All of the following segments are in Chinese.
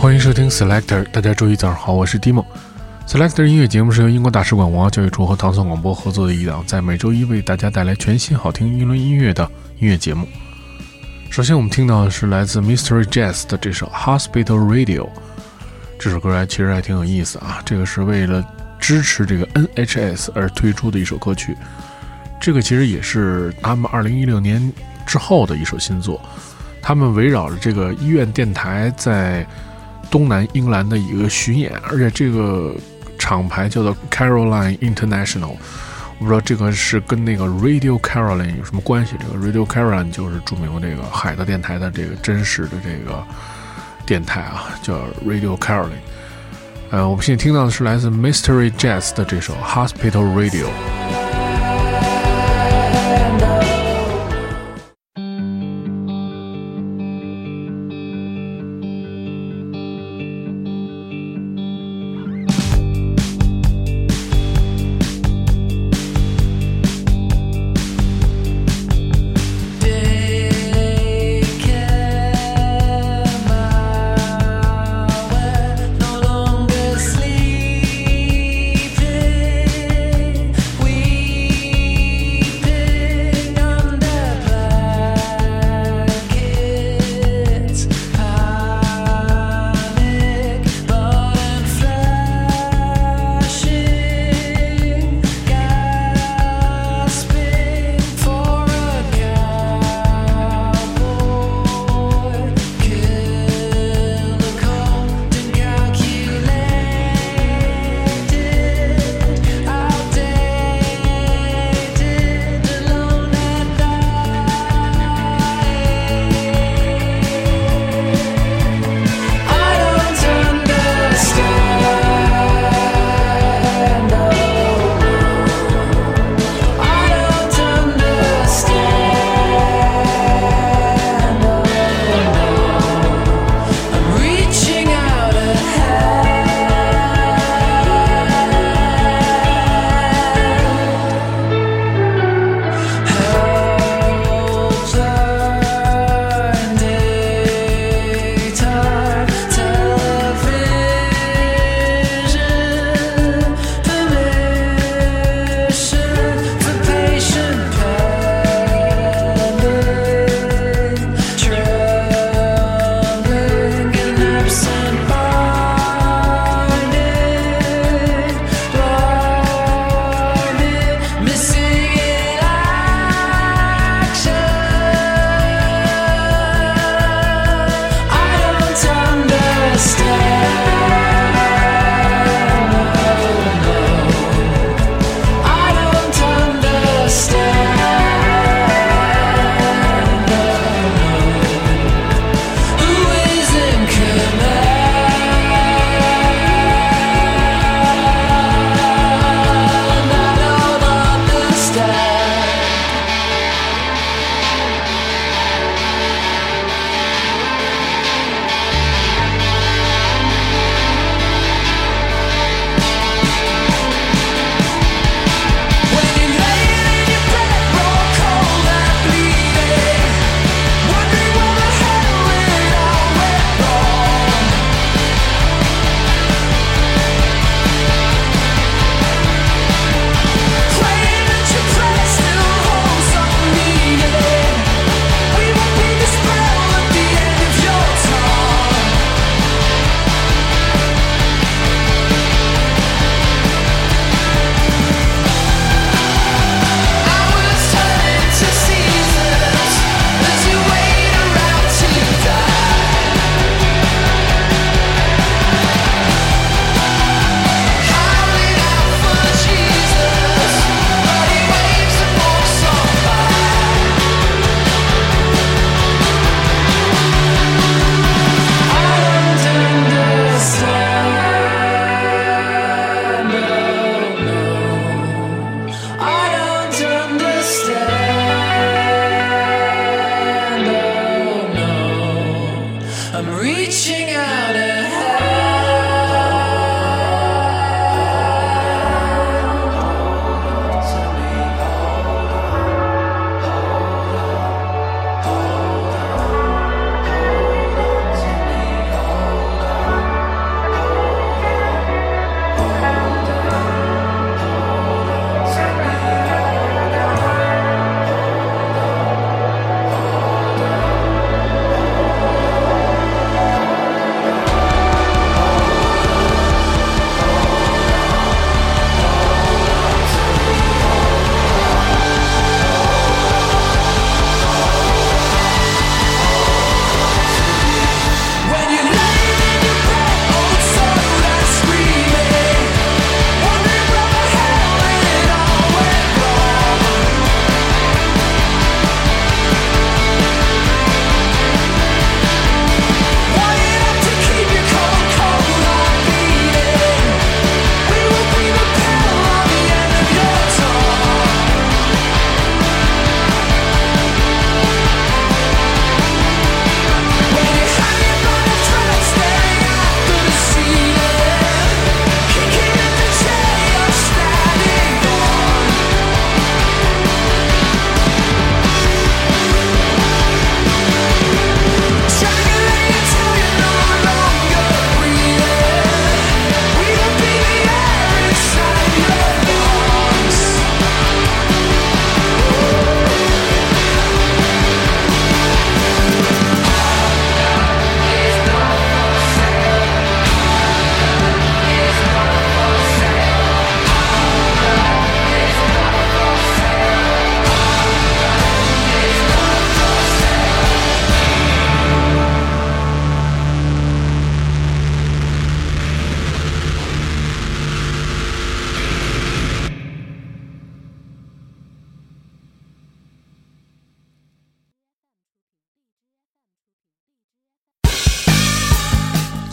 欢迎收听 Selector，大家周一早上好，我是 Dimo。Selector 音乐节目是由英国大使馆文化教育处和唐宋广播合作的一档，在每周一为大家带来全新好听英伦音乐的音乐节目。首先，我们听到的是来自 Mystery Jazz 的这首 Hospital Radio。这首歌还其实还挺有意思啊，这个是为了支持这个 NHS 而推出的一首歌曲。这个其实也是他们2016年之后的一首新作。他们围绕着这个医院电台在东南英兰的一个巡演，而且这个。厂牌叫做 Caroline International，我不知道这个是跟那个 Radio Caroline 有什么关系。这个 Radio Caroline 就是著名的这个海的电台的这个真实的这个电台啊，叫 Radio Caroline。呃，我们现在听到的是来自 Mystery Jazz 的这首 Hospital Radio。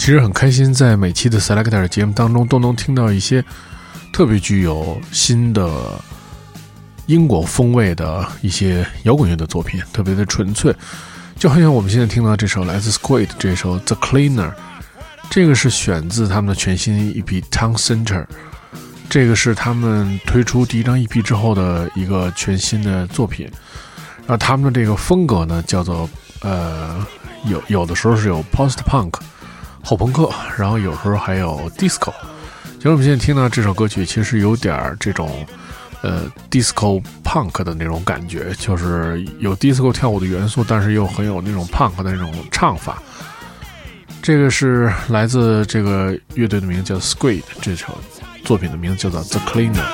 其实很开心，在每期的 Selector 节目当中，都能听到一些特别具有新的英国风味的一些摇滚乐的作品，特别的纯粹，就好像我们现在听到这首来自 Squid 这首 The Cleaner，这个是选自他们的全新 EP Town Center，这个是他们推出第一张 EP 之后的一个全新的作品，然后他们的这个风格呢，叫做呃，有有的时候是有 Post Punk。后朋克，然后有时候还有 disco。其实我们现在听到这首歌曲，其实有点这种呃 disco punk 的那种感觉，就是有 disco 跳舞的元素，但是又很有那种 punk 的那种唱法。这个是来自这个乐队的名字叫 Squid，这首作品的名字叫做 The Cleaner。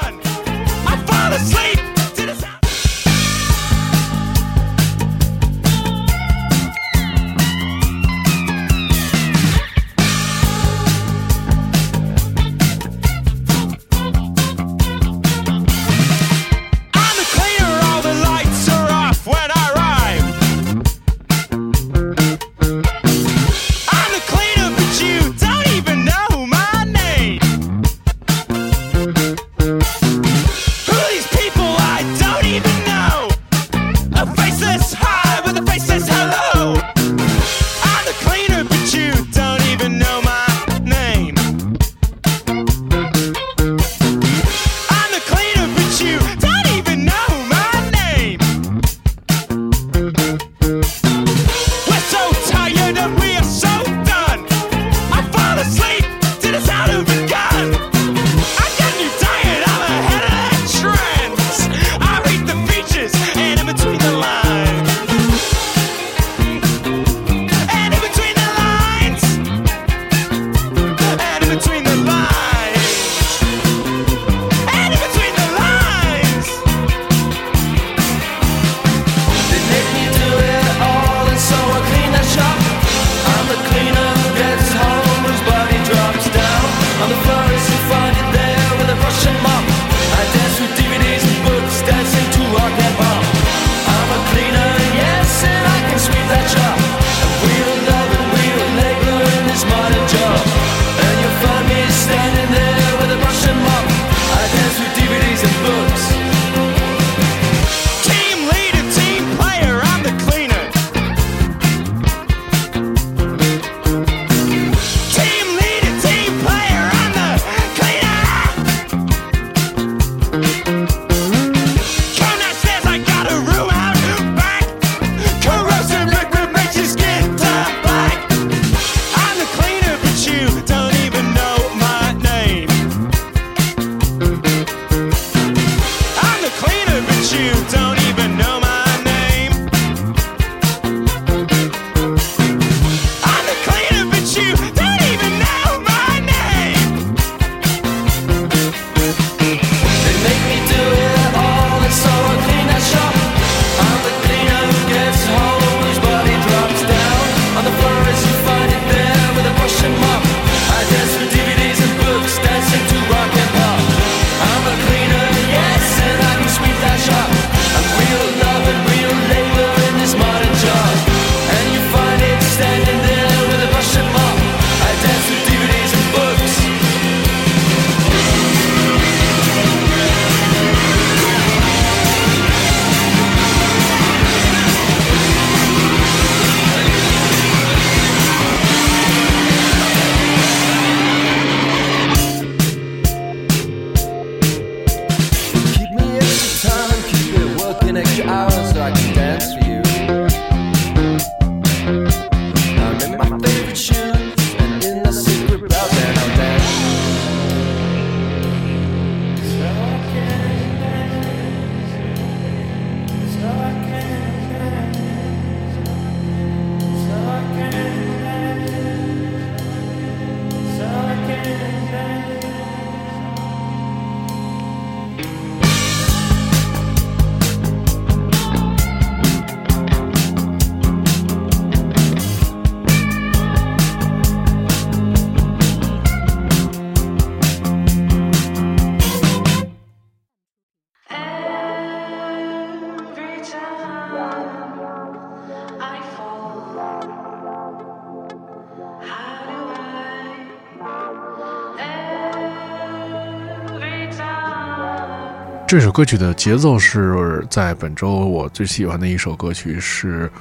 这首歌曲的节奏是在本周我最喜欢的一首歌曲，是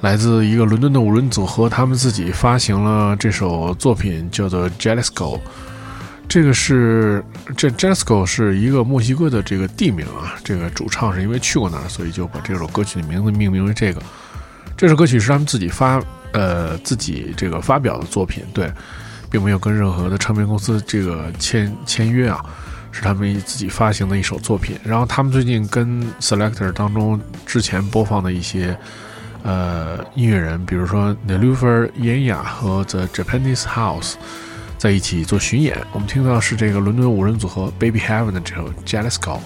来自一个伦敦的五人组合，他们自己发行了这首作品，叫做《Jalisco》。这个是这 Jalisco 是一个墨西哥的这个地名啊，这个主唱是因为去过那儿，所以就把这首歌曲的名字命名为这个。这首歌曲是他们自己发呃自己这个发表的作品，对，并没有跟任何的唱片公司这个签签约啊。是他们自己发行的一首作品，然后他们最近跟 Selector 当中之前播放的一些呃音乐人，比如说 Nelufer Yenya 和 The Japanese House 在一起做巡演。我们听到是这个伦敦五人组合 Baby Heaven 的这首 Jealous Girl。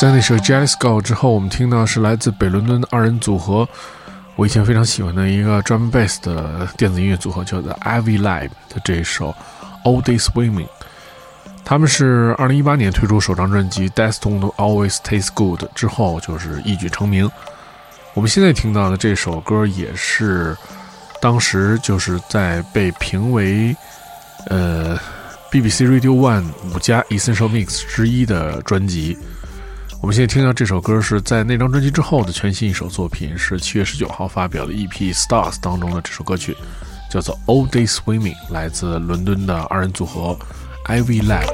在那首《Jazz Go》之后，我们听到是来自北伦敦的二人组合，我以前非常喜欢的一个 drum bass 的电子音乐组合，叫做 Ivy Lab 的这一首《All Day Swimming》。他们是2018年推出首张专辑《Death Don't Always Taste Good》之后，就是一举成名。我们现在听到的这首歌也是当时就是在被评为，呃。BBC Radio One 五家 Essential Mix 之一的专辑。我们现在听到这首歌是在那张专辑之后的全新一首作品，是七月十九号发表的 EP Stars 当中的这首歌曲，叫做 All Day Swimming，来自伦敦的二人组合 Ivy Lab。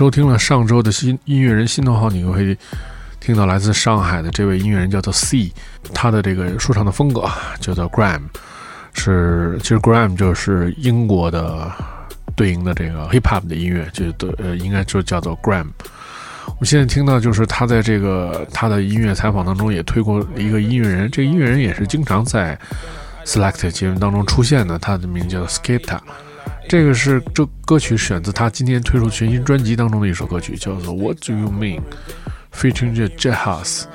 收听了上周的新音乐人新头号，你会听到来自上海的这位音乐人叫做 C，他的这个说唱的风格叫做 Gram，是其实 Gram 就是英国的对应的这个 Hip Hop 的音乐，就呃应该就叫做 Gram。我们现在听到就是他在这个他的音乐采访当中也推过一个音乐人，这个音乐人也是经常在 Selected 节目当中出现的，他的名字叫 Skepta。这个是这歌曲选自他今天推出全新专辑当中的一首歌曲，叫做《What Do You Mean》，featuring Jet House。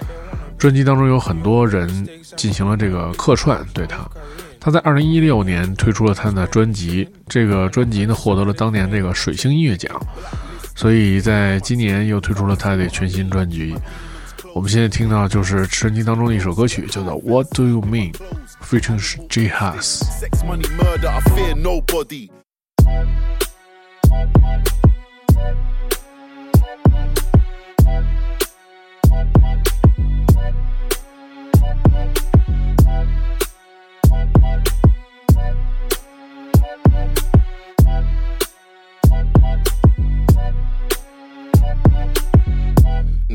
专辑当中有很多人进行了这个客串，对他。他在二零一六年推出了他的专辑，这个专辑呢获得了当年这个水星音乐奖，所以在今年又推出了他的全新专辑。我们现在听到就是专辑当中的一首歌曲，叫做《What Do You Mean》，featuring Jet House。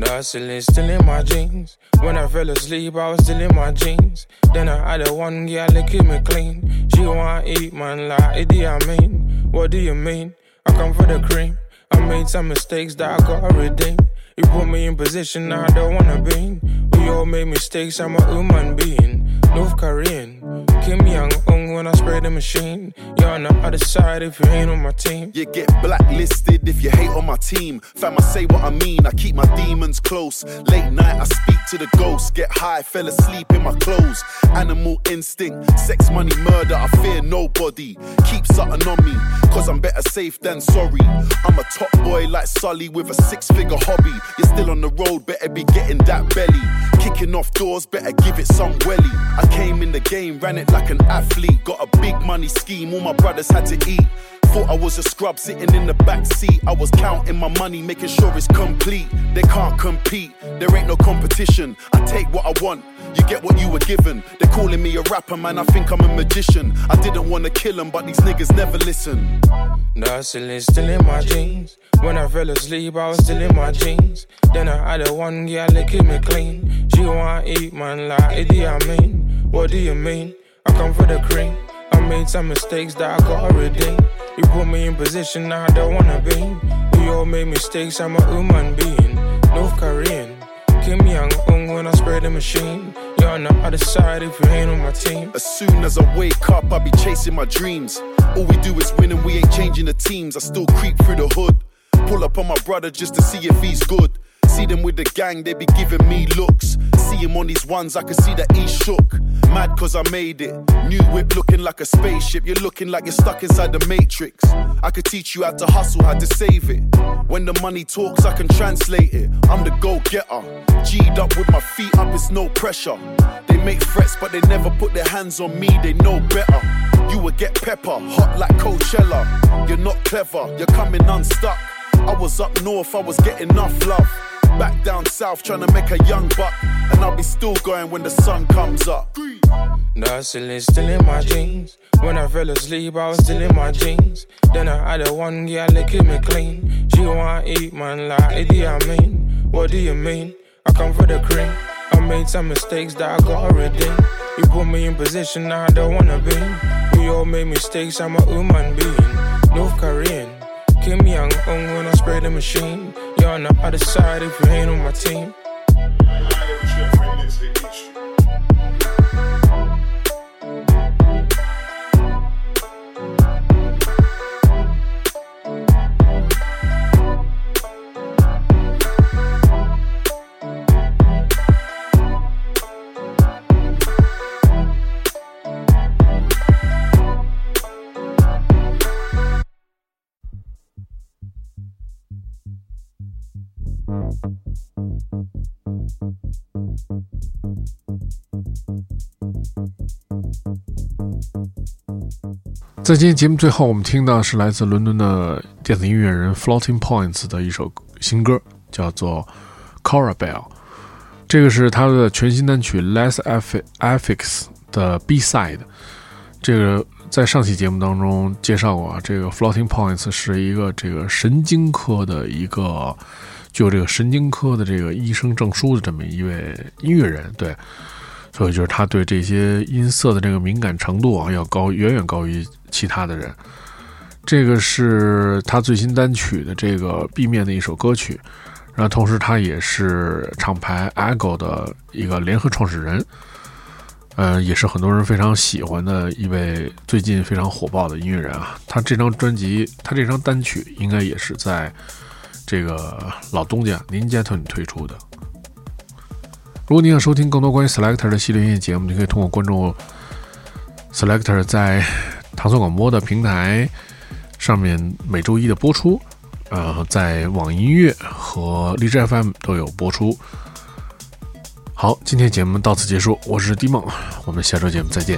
Hustling still in my jeans. When I fell asleep, I was still in my jeans. Then I had a one girl that keep me clean. She wanna eat, man, like, do I mean? What do you mean? I come for the cream. I made some mistakes that I gotta redeem. You put me in position I don't wanna be. in. We all made mistakes, I'm a human being. North Korean, Kim Young Un when I spray the machine. You're on the other side if you ain't on my team. You get blacklisted if you hate on my team. Fam, I say what I mean, I keep my demons close. Late night, I speak to the ghosts. Get high, fell asleep in my clothes. Animal instinct, sex, money, murder. I fear nobody. Keep something on me, cause I'm better safe than sorry. I'm a top boy like Sully with a six figure hobby. You're still on the road, better be getting that belly. Kicking off doors, better give it some welly. I came in the game, ran it like an athlete. Got a big money scheme, all my brothers had to eat. Thought I was a scrub sitting in the back seat. I was counting my money, making sure it's complete. They can't compete, there ain't no competition. I take what I want, you get what you were given. They're calling me a rapper, man. I think I'm a magician. I didn't wanna kill them, but these niggas never listen. Hustling still in my jeans. When I fell asleep, I was still in my jeans. Then I had a one girl keep me clean. She wanna eat, man, like, do I mean? What do you mean? I come for the cream. I made some mistakes that I gotta redeem. You put me in position I don't wanna be. We all made mistakes, I'm a human being. North Korean, Kim Young Un when I spray the machine. You're on the other side if you ain't on my team. As soon as I wake up, I be chasing my dreams. All we do is win and we ain't changing the teams. I still creep through the hood. Pull up on my brother just to see if he's good. See them with the gang, they be giving me looks. See him on these ones, I can see that he shook. Mad cause I made it. New whip looking like a spaceship. You're looking like you're stuck inside the matrix. I could teach you how to hustle, how to save it. When the money talks, I can translate it. I'm the go getter. G'd up with my feet up, it's no pressure. They make threats, but they never put their hands on me, they know better. You would get pepper, hot like Coachella. You're not clever, you're coming unstuck. I was up north, I was getting enough love. Back down south, trying to make a young buck. And I'll be still going when the sun comes up. Hustling still in my jeans. When I fell asleep, I was still in my jeans. Then I had a one girl keep me clean. She wanna eat, man, like, do I mean? What do you mean? I come for the cream. I made some mistakes that I gotta redeem. You put me in position I don't wanna be. We all made mistakes, I'm a human being. North Korean, Kim Young Un when I spray the machine. On the other side if you ain't on my team. 在今天节目最后，我们听到是来自伦敦的电子音乐人 Floating Points 的一首新歌，叫做《Cora Bell》。这个是他的全新单曲《Less Affix》的 B side。这个在上期节目当中介绍过啊，这个 Floating Points 是一个这个神经科的一个具有这个神经科的这个医生证书的这么一位音乐人，对。所以就是他对这些音色的这个敏感程度啊，要高远远高于其他的人。这个是他最新单曲的这个 B 面的一首歌曲，然后同时他也是厂牌 Ego 的一个联合创始人，呃，也是很多人非常喜欢的一位最近非常火爆的音乐人啊。他这张专辑，他这张单曲应该也是在这个老东家 Ninja Tune 推出的。如果你想收听更多关于 Selector 的系列音乐节目，你可以通过关注 Selector 在唐宋广播的平台上面每周一的播出，呃，在网易音乐和荔枝 FM 都有播出。好，今天节目到此结束，我是 D 梦，我们下周节目再见。